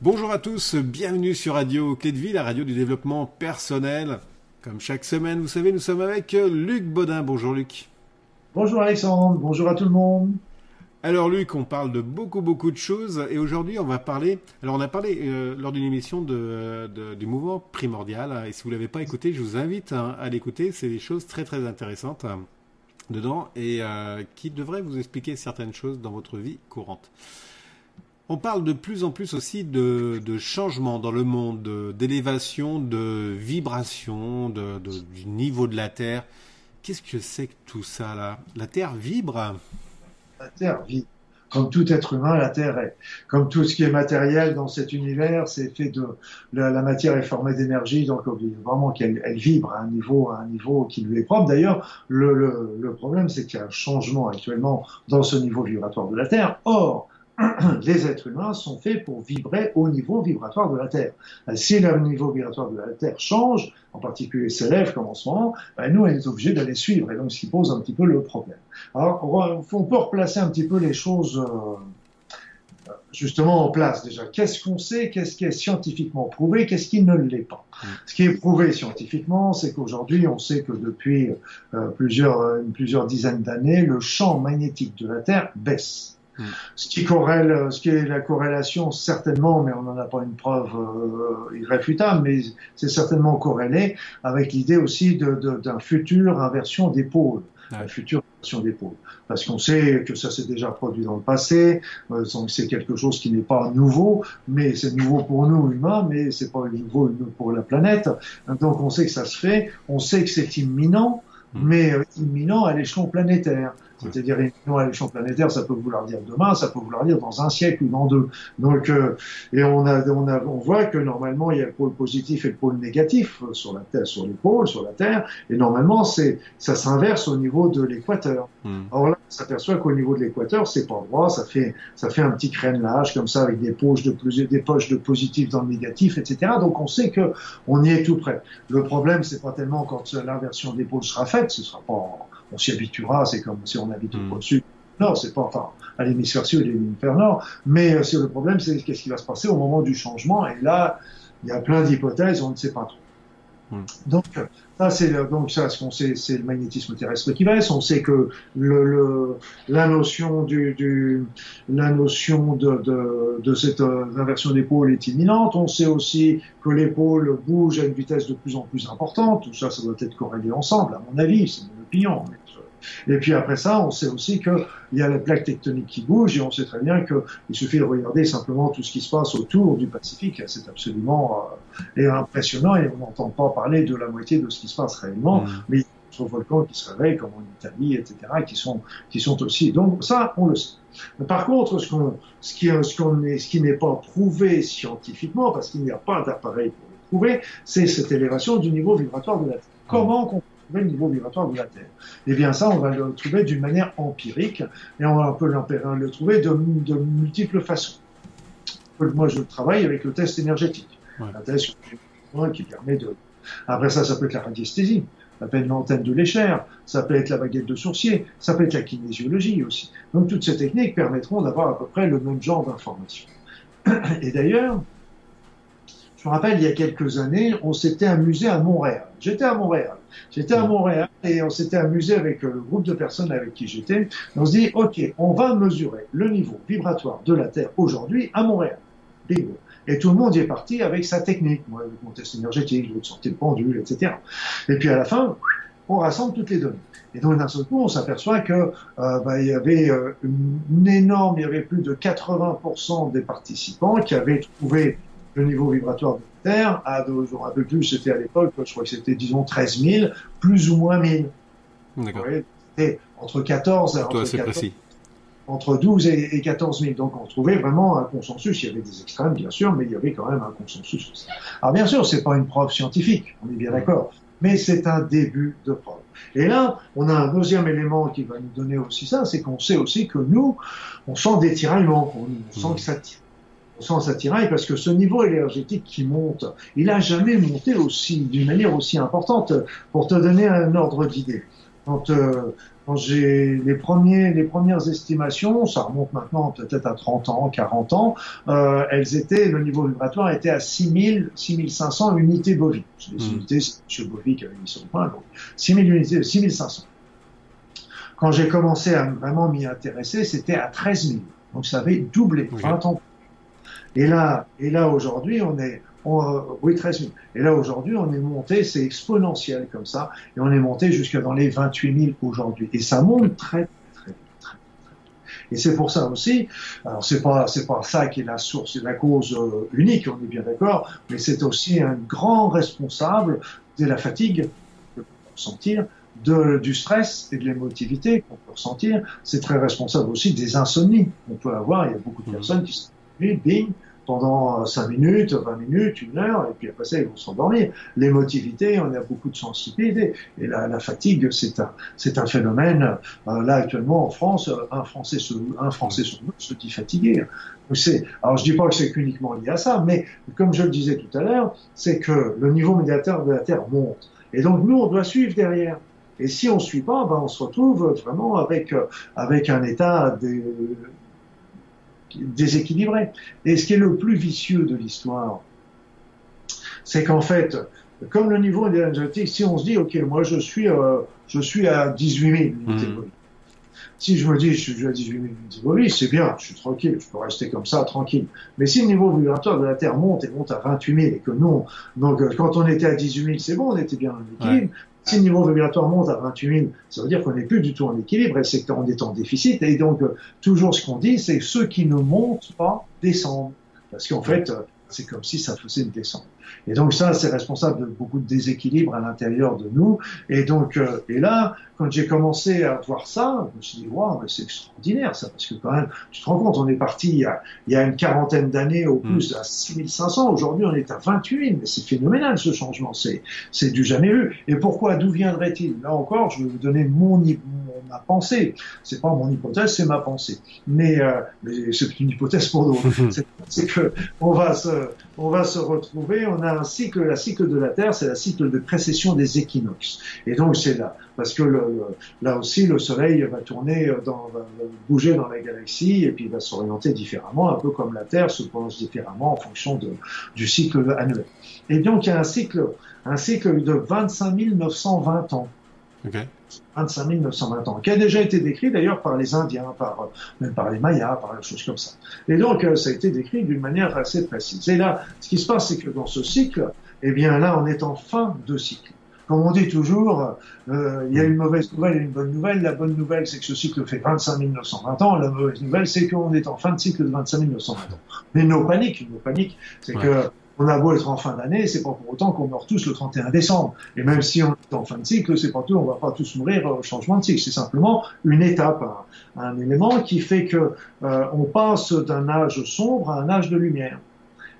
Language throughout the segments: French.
Bonjour à tous, bienvenue sur Radio Clé de Vie, la radio du développement personnel. Comme chaque semaine, vous savez, nous sommes avec Luc Baudin. Bonjour Luc. Bonjour Alexandre, bonjour à tout le monde. Alors Luc, on parle de beaucoup beaucoup de choses et aujourd'hui on va parler. Alors on a parlé euh, lors d'une émission de, du mouvement primordial et si vous l'avez pas écouté, je vous invite hein, à l'écouter. C'est des choses très très intéressantes hein, dedans et euh, qui devraient vous expliquer certaines choses dans votre vie courante. On parle de plus en plus aussi de, de changement dans le monde, d'élévation, de vibration, du niveau de la Terre. Qu'est-ce que c'est que tout ça là? La Terre vibre? La Terre vibre. Comme tout être humain, la Terre est. Comme tout ce qui est matériel dans cet univers, c'est fait de la, matière est formée d'énergie, donc vraiment qu'elle elle vibre à un niveau, un niveau qui lui est propre. D'ailleurs, le, le, le problème, c'est qu'il y a un changement actuellement dans ce niveau vibratoire de la Terre. Or, les êtres humains sont faits pour vibrer au niveau vibratoire de la Terre. Euh, si le niveau vibratoire de la Terre change, en particulier s'élève comme en ce moment, ben nous, on est obligés d'aller suivre, et donc ce qui pose un petit peu le problème. Alors, on peut replacer un petit peu les choses euh, justement en place déjà. Qu'est-ce qu'on sait? Qu'est-ce qui est scientifiquement prouvé? Qu'est-ce qui ne l'est pas? Mm. Ce qui est prouvé scientifiquement, c'est qu'aujourd'hui, on sait que depuis euh, plusieurs, plusieurs dizaines d'années, le champ magnétique de la Terre baisse. Ce qui corrèle, ce qui est la corrélation, certainement, mais on n'en a pas une preuve euh, irréfutable, mais c'est certainement corrélé avec l'idée aussi d'un futur inversion des pôles. Ouais. future inversion des pôles. Parce qu'on sait que ça s'est déjà produit dans le passé, euh, c'est quelque chose qui n'est pas nouveau, mais c'est nouveau pour nous humains, mais c'est pas nouveau pour la planète. Donc on sait que ça se fait, on sait que c'est imminent, mm. mais euh, imminent à l'échelon planétaire. C'est-à-dire à l'échelon planétaire, ça peut vouloir dire demain, ça peut vouloir dire dans un siècle ou dans deux. Donc, euh, et on a, on a, on voit que normalement il y a le pôle positif et le pôle négatif sur la Terre, sur les pôles, sur la Terre, et normalement c'est, ça s'inverse au niveau de l'équateur. Mmh. Alors là, on s'aperçoit qu'au niveau de l'équateur, c'est pas droit, ça fait, ça fait un petit crénelage comme ça avec des poches de plus, des poches de positif dans le négatif, etc. Donc on sait que on y est tout près. Le problème, c'est pas tellement quand l'inversion des pôles sera faite, ce sera pas on s'y habituera, c'est comme si on habite au sud. Non, c'est pas enfin à l'hémisphère sud et l'hémisphère nord, mais euh, le problème, c'est qu'est-ce qui va se passer au moment du changement? Et là, il y a plein d'hypothèses, on ne sait pas trop. Donc, ça, c'est donc ça, ce qu'on sait, c'est le magnétisme terrestre qui baisse. On sait que le, le la notion du, du, la notion de, de, de cette euh, inversion pôles est imminente. On sait aussi que les pôles bougent à une vitesse de plus en plus importante. Tout ça, ça doit être corrélé ensemble, à mon avis. C'est mon opinion. Et puis après ça, on sait aussi qu'il y a la plaque tectonique qui bouge et on sait très bien qu'il suffit de regarder simplement tout ce qui se passe autour du Pacifique. C'est absolument euh, impressionnant et on n'entend pas parler de la moitié de ce qui se passe réellement. Mmh. Mais il y a d'autres volcans qui se réveillent, comme en Italie, etc., qui sont, qui sont aussi. Donc ça, on le sait. Par contre, ce, qui, ce, ce qui n'est pas prouvé scientifiquement, parce qu'il n'y a pas d'appareil pour le prouver, c'est cette élévation du niveau vibratoire de la Terre. Comment qu'on le niveau vibratoire de la Terre. Et eh bien ça, on va le trouver d'une manière empirique et on peut le trouver de, de, multiples façons. Moi, je travaille avec le test énergétique, ouais. un test qui permet de... Après ça, ça peut être la radiesthésie, ça peut être l'antenne de l'échelle, ça peut être la baguette de sourcier, ça peut être la kinésiologie aussi. Donc toutes ces techniques permettront d'avoir à peu près le même genre d'informations. Et d'ailleurs, je me rappelle, il y a quelques années, on s'était amusé à Montréal. J'étais à Montréal. J'étais à Montréal et on s'était amusé avec le groupe de personnes avec qui j'étais. On se dit, OK, on va mesurer le niveau vibratoire de la Terre aujourd'hui à Montréal. Bingo. Et tout le monde y est parti avec sa technique. Moi, avec mon test énergétique, l'autre sortait le pendule, etc. Et puis à la fin, on rassemble toutes les données. Et donc d'un seul coup, on s'aperçoit que euh, bah, il y avait euh, une énorme, il y avait plus de 80% des participants qui avaient trouvé le niveau vibratoire de la Terre, à, je me rappelle plus, c'était à l'époque, je crois que c'était, disons, 13 000, plus ou moins 1000. D'accord. C'était entre 14, entre, 14 entre 12 et, et 14 000. Donc on trouvait vraiment un consensus. Il y avait des extrêmes, bien sûr, mais il y avait quand même un consensus. Alors bien sûr, c'est pas une preuve scientifique, on est bien d'accord, mais c'est un début de preuve. Et là, on a un deuxième élément qui va nous donner aussi ça, c'est qu'on sait aussi que nous, on sent des tiraillements, on, sent que ça tire sens attirail parce que ce niveau énergétique qui monte, il a jamais monté aussi d'une manière aussi importante. Pour te donner un ordre d'idée, quand, euh, quand j'ai les premiers, les premières estimations, ça remonte maintenant peut-être à 30 ans, 40 ans, euh, elles étaient, le niveau vibratoire était à 6000, 6500 unités bovines. C'est des Mm. unités, c'est M. Bovy qui avait mis sur le point, donc 6000 unités, 6500. Quand j'ai commencé à vraiment m'y intéresser, c'était à 13 000. Donc ça avait doublé, Oui. 20 ans. Et là, et là aujourd'hui, on est, on, euh, oui, 13 000. Et là aujourd'hui, on est monté, c'est exponentiel comme ça, et on est monté jusque dans les 28 000 aujourd'hui. Et ça monte très, très, très, très. Et c'est pour ça aussi, alors c'est pas, c'est pas ça qui est la source et la cause euh, unique, on est bien d'accord, mais c'est aussi un grand responsable de la fatigue que l'on peut ressentir, de, du stress et de l'émotivité qu'on peut ressentir. C'est très responsable aussi des insomnies qu'on peut avoir. Il y a beaucoup de Mhm. personnes qui se bing, pendant 5 minutes, 20 minutes, une heure, et puis après ça, ils vont s'endormir. L'émotivité, on a beaucoup de sensibilité. Et la, fatigue, c'est un, c'est un phénomène. euh, là, actuellement, en France, euh, un Français sur, un Français sur deux se dit fatigué. Alors, je dis pas que c'est uniquement lié à ça, mais comme je le disais tout à l'heure, c'est que le niveau médiateur de la Terre monte. Et donc, nous, on doit suivre derrière. Et si on suit pas, ben, on se retrouve vraiment avec, euh, avec un état de, déséquilibré. Et ce qui est le plus vicieux de l'histoire, c'est qu'en fait, comme le niveau énergétique, si on se dit, OK, moi je suis, euh, je suis à 18 000 unités bolides. Si je me dis, je suis à 18 000 unités bolides, c'est bien, je suis tranquille, je peux rester comme ça, tranquille. Mais si le niveau vibratoire de la Terre monte et monte à 28 000 et que nous, donc euh, quand on était à 18 000, c'est bon, on était bien en équilibre. Si le niveau vibratoire monte à 28 000, ça veut dire qu'on n'est plus du tout en équilibre et c'est qu'on est en déficit. Et donc, euh, toujours ce qu'on dit, c'est ceux qui ne montent pas descendent. Parce qu'en fait, euh, c'est comme si ça faisait une descente. Et donc ça, c'est responsable de beaucoup de déséquilibre à l'intérieur de nous. Et donc, euh, et là, quand j'ai commencé à voir ça, je me suis dit, waouh, mais c'est extraordinaire ça, parce que quand même, tu te rends compte, on est parti il y a, il y a une quarantaine d'années au plus à 6500, aujourd'hui on est à 28 000, mais c'est phénoménal ce changement, c'est, c'est du jamais vu. Et pourquoi, d'où viendrait-il? Là encore, je vais vous donner mon- ma pensée. C'est pas mon hypothèse, c'est ma pensée. Mais, euh, mais c'est une hypothèse pour d'autres. C'est- que on va se, on va se retrouver, on a un cycle, la cycle de la Terre, c'est la cycle de précession des équinoxes. Et donc c'est là, parce que le, le- là aussi le Soleil va tourner dans, va bouger dans la galaxie et puis il va s'orienter différemment, un peu comme la Terre se pose différemment en fonction de, du cycle annuel. Et donc il y a un cycle, un cycle de 25 920 ans. 25 920 ans, qui a déjà été décrit d'ailleurs par les Indiens, par, euh, même par les Mayas, par des choses comme ça. Et donc, euh, ça a été décrit d'une manière assez précise. Et là, ce qui se passe, c'est que dans ce cycle, eh bien là, on est en fin de cycle. Comme on dit toujours, euh, il y a une mauvaise nouvelle et une bonne nouvelle. La bonne nouvelle, c'est que ce cycle fait 25 920 ans. La mauvaise nouvelle, c'est qu'on est en fin de cycle de 25 920 ans. Mais nos paniques, nos paniques, c'est Ouais. que on a beau être en fin d'année, c'est pas pour autant qu'on meurt tous le 31 décembre. Et même si on est en fin de cycle, c'est pas tout, on va pas tous mourir au changement de cycle. C'est simplement une étape, un, élément qui fait que euh, on passe d'un âge sombre à un âge de lumière.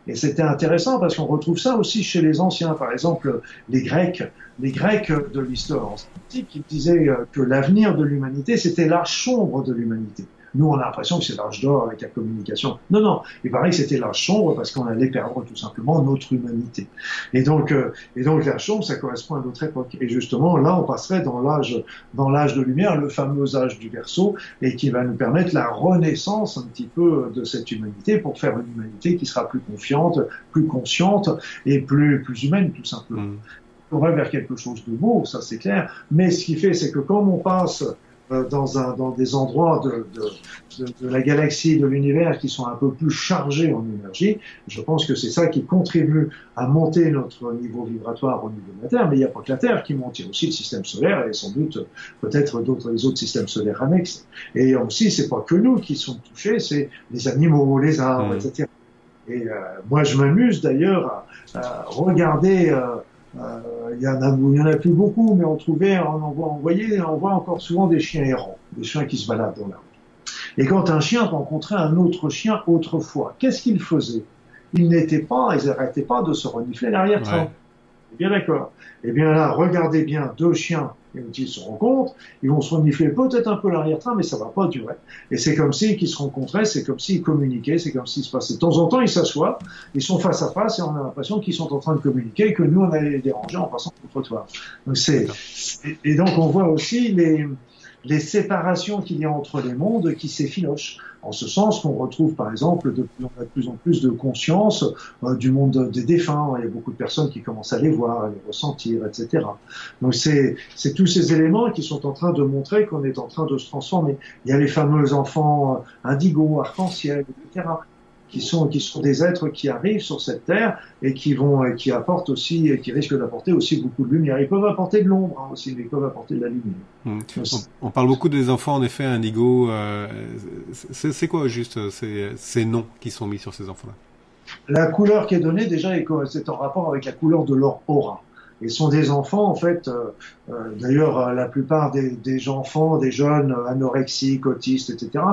Et c'était intéressant parce qu'on retrouve ça aussi chez les anciens. Par exemple, les Grecs, les Grecs de l'histoire antique, qui disaient euh, que l'avenir de l'humanité, c'était l'âge sombre de l'humanité. Nous, on a l'impression que c'est l'âge d'or avec la communication. Non, non. Il paraît que c'était l'âge sombre parce qu'on allait perdre tout simplement notre humanité. Et donc, euh, et donc l'âge sombre, ça correspond à notre époque. Et justement, là, on passerait dans l'âge, dans l'âge de lumière, le fameux âge du Verseau, et qui va nous permettre la renaissance un petit peu de cette humanité pour faire une humanité qui sera plus confiante, plus consciente et plus, plus humaine, tout simplement Mm. on va vers quelque chose de beau, ça c'est clair. Mais ce qui fait, c'est que comme on passe dans, un, dans des endroits de, de, de, de la galaxie, de l'univers qui sont un peu plus chargés en énergie, je pense que c'est ça qui contribue à monter notre niveau vibratoire au niveau de la Terre. Mais il n'y a pas que la Terre qui monte, il y a aussi le système solaire et sans doute peut-être d'autres les autres systèmes solaires annexes. Et aussi, c'est pas que nous qui sommes touchés, c'est les animaux, les arbres, Mm. etc. Et euh, moi, je m'amuse d'ailleurs à, à regarder. euh, euh, il y en a, il y en a plus beaucoup, mais on trouvait, on en voit, on voyait, on voit encore souvent des chiens errants, des chiens qui se baladent dans la rue. Et quand un chien rencontrait un autre chien autrefois, qu'est-ce qu'il faisait? Il n'était pas, ils n'arrêtaient pas de se renifler l'arrière-train. Ouais. Bien d'accord. Eh bien là, regardez bien deux chiens Et quand ils se rencontrent, ils vont se renifler peut-être un peu l'arrière-train, mais ça va pas durer. Et c'est comme s'ils se rencontraient, c'est comme s'ils communiquaient, c'est comme s'il se passait. De temps en temps, ils s'assoient, ils sont face à face et on a l'impression qu'ils sont en train de communiquer que nous, on allait les déranger en passant le trottoir. Donc c'est, et donc on voit aussi les, les séparations qu'il y a entre les mondes qui s'effilochent. En ce sens qu'on retrouve par exemple de, on a de plus en plus de conscience euh, du monde des défunts. Il y a beaucoup de personnes qui commencent à les voir, à les ressentir, etc. Donc c'est tous ces éléments qui sont en train de montrer qu'on est en train de se transformer. Il y a les fameux enfants euh, indigos, arc-en-ciel, etc qui sont qui sont des êtres qui arrivent sur cette terre et qui vont qui apportent aussi qui risquent d'apporter aussi beaucoup de lumière. Ils peuvent apporter de l'ombre hein, aussi, mais ils peuvent apporter de la lumière. Mmh. On, parle beaucoup des enfants en effet indigo. Euh, c'est quoi juste ces, ces noms qui sont mis sur ces enfants-là? La couleur qui est donnée déjà c'est en rapport avec la couleur de leur aura. Et sont des enfants, en fait, euh, euh, d'ailleurs, euh, la plupart des, des, enfants, des jeunes anorexiques, autistes, etc.,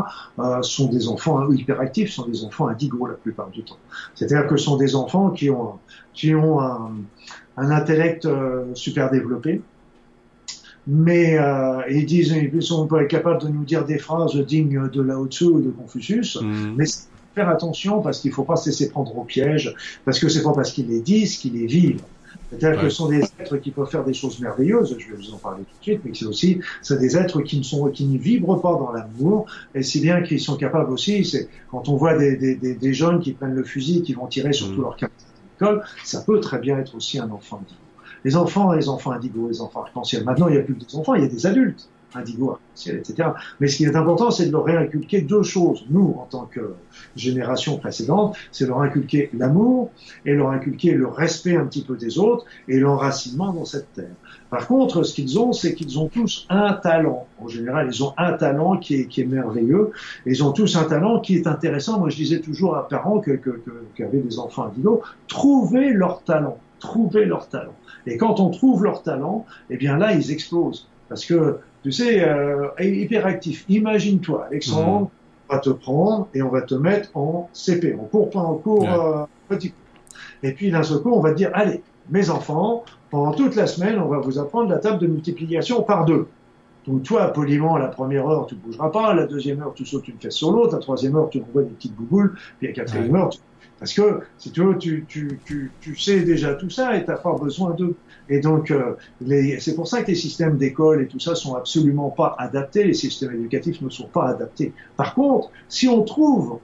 sont des enfants hyperactifs, sont des enfants indigos la plupart du temps. C'est-à-dire que ce sont des enfants qui ont, qui ont un, un intellect super développé, mais euh, ils disent ils sont pas capables de nous dire des phrases dignes de Lao Tzu ou de Confucius, mmh. mais faire attention parce qu'il faut pas se laisser prendre au piège, parce que c'est pas parce qu'ils les disent qu'ils les vivent. C'est-à-dire que ce sont des êtres qui peuvent faire des choses merveilleuses, je vais vous en parler tout de suite, mais c'est aussi c'est des êtres qui ne sont qui ne vibrent pas dans l'amour, et si bien qu'ils sont capables aussi, c'est quand on voit des, des, des, jeunes qui prennent le fusil, qui vont tirer sur mmh. tous leurs capacités d'école, ça peut très bien être aussi un enfant indigo. Les enfants, les enfants indigos, les enfants arc-en-ciel. Maintenant, il n'y a plus que des enfants, il y a des adultes indigo, etc. Mais ce qui est important, c'est de leur réinculquer deux choses. Nous, en tant que génération précédente, c'est leur inculquer l'amour et leur inculquer le respect un petit peu des autres et l'enracinement dans cette terre. Par contre, ce qu'ils ont, c'est qu'ils ont tous un talent. En général, ils ont un talent qui est, merveilleux. ils ont tous un talent qui est intéressant. Moi, je disais toujours à parents qui que, avaient des enfants indigos, trouvez leur talent. Trouvez leur talent. Et quand on trouve leur talent, eh bien là, ils explosent. Parce que tu sais, euh, hyperactif. Imagine-toi, Alexandre, mmh. on va te prendre et on va te mettre en CP, en cours, en cours euh, petit Et puis d'un seul coup, on va te dire, allez, mes enfants, pendant toute la semaine, on va vous apprendre la table de multiplication par deux. Donc toi, poliment, la première heure, tu ne bougeras pas, la deuxième heure, tu sautes une fesse sur l'autre, la troisième heure, tu envoies des petites bouboules, puis la quatrième heure, tu parce que, si tu veux, tu, tu, tu, tu sais déjà tout ça et tu n'as pas besoin de... Et donc, euh, c'est pour ça que les systèmes d'école et tout ça sont absolument pas adaptés, les systèmes éducatifs ne sont pas adaptés. Par contre, si on trouve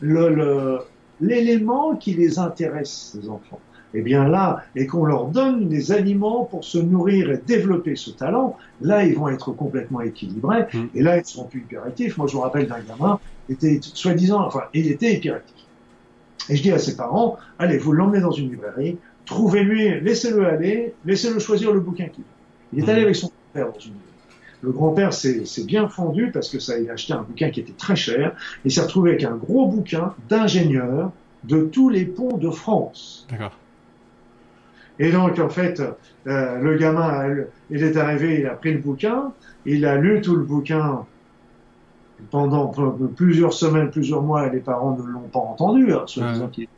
l'élément le, qui les intéresse, ces enfants, eh bien là, et qu'on leur donne des aliments pour se nourrir et développer ce talent, là, ils vont être complètement équilibrés, mmh. et là, ils seront plus hyperactifs. Moi, je me rappelle d'un gamin, était soi-disant, enfin, il était hyperactif. Et je dis à ses parents, allez, vous l'emmenez dans une librairie, trouvez-lui, laissez-le aller, laissez-le choisir le bouquin qu'il veut. Il est allé mhm. avec son père dans une librairie. Le grand-père s'est bien fendu parce que ça, il a acheté un bouquin qui était très cher. Il s'est retrouvé avec un gros bouquin d'ingénieur de tous les ponts de France. D'accord. Et donc, en fait, euh, le gamin, il est arrivé, il a pris le bouquin, il a lu tout le bouquin pendant plusieurs semaines, plusieurs mois, les parents ne l'ont pas entendu, hein, soi-disant qu'il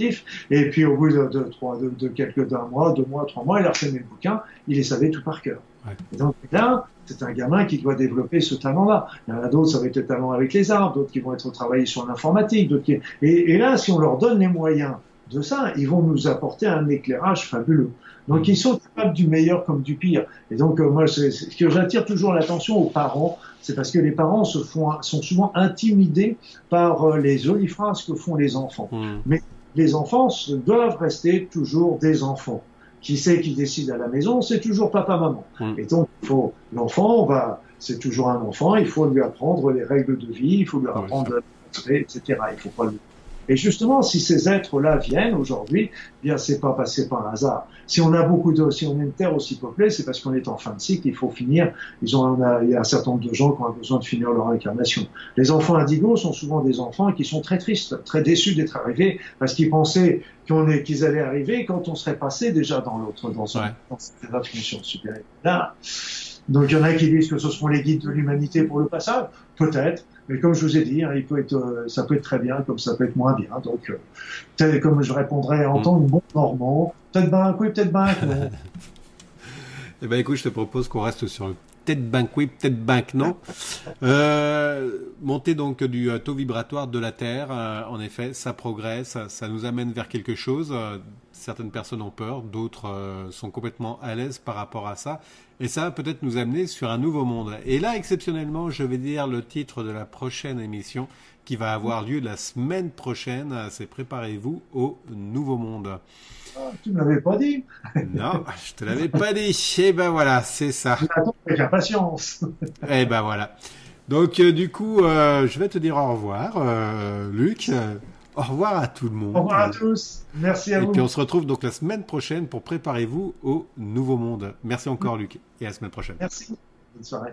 actif. Et puis au bout de, de, de, de quelques d'un mois, deux mois, trois mois, il a refermé le bouquin, il les savait tout par cœur. Ouais. Et donc là, c'est un gamin qui doit développer ce talent-là. Il y en a d'autres, ça va être le talent avec les arbres, d'autres qui vont être travaillés sur l'informatique, d'autres qui... et, et là, si on leur donne les moyens de ça, ils vont nous apporter un éclairage fabuleux. Donc ils sont capables du meilleur comme du pire. Et donc euh, moi, ce que j'attire toujours l'attention aux parents, c'est parce que les parents se font, sont souvent intimidés par euh, les jolies phrases que font les enfants. Hmm. Mais les enfants doivent rester toujours des enfants. Qui sait qui décide à la maison, c'est toujours papa-maman. Hmm. Et donc, il faut l'enfant, va, c'est toujours un enfant. Il faut lui apprendre les règles de vie, il faut lui apprendre, etc. Il faut pas lui et justement, si ces êtres-là viennent aujourd'hui, eh bien c'est pas passé par hasard. Si on a beaucoup de, si on a une terre aussi peuplée, c'est parce qu'on est en fin de cycle. Il faut finir. Ils ont, il y a un certain nombre de gens qui ont besoin de finir leur incarnation. Les enfants indigos sont souvent des enfants qui sont très tristes, très déçus d'être arrivés parce qu'ils pensaient qu'ils allaient arriver quand on serait passé déjà dans l'autre, dans, ouais. dans supérieure. Là, donc il y en a qui disent que ce seront les guides de l'humanité pour le passage, peut-être. Mais comme je vous ai dit, hein, il peut être, euh, ça peut être très bien, comme ça peut être moins bien. Donc, euh, comme je répondrais en mm. tant que bon normand, peut-être ben coup, peut-être ben coup. Eh ben écoute, je te propose qu'on reste sur le peut-être bank oui, peut-être bank non. Euh, monter donc du taux vibratoire de la Terre, en effet, ça progresse, ça, nous amène vers quelque chose. Certaines personnes ont peur, d'autres sont complètement à l'aise par rapport à ça. Et ça va peut-être nous amener sur un nouveau monde. Et là, exceptionnellement, je vais dire le titre de la prochaine émission qui va avoir lieu la semaine prochaine. C'est Préparez-vous au nouveau monde. Ah, tu ne l'avais pas dit. non, je te l'avais pas dit. Et eh ben voilà, c'est ça. J'attends avec impatience. Et eh ben voilà. Donc euh, du coup, euh, je vais te dire au revoir, euh, Luc. Au revoir à tout le monde. Au revoir à tous. Merci à vous. Et puis on se retrouve donc la semaine prochaine pour préparez-vous au nouveau monde. Merci encore, Luc, et à la semaine prochaine. Merci. Bonne soirée.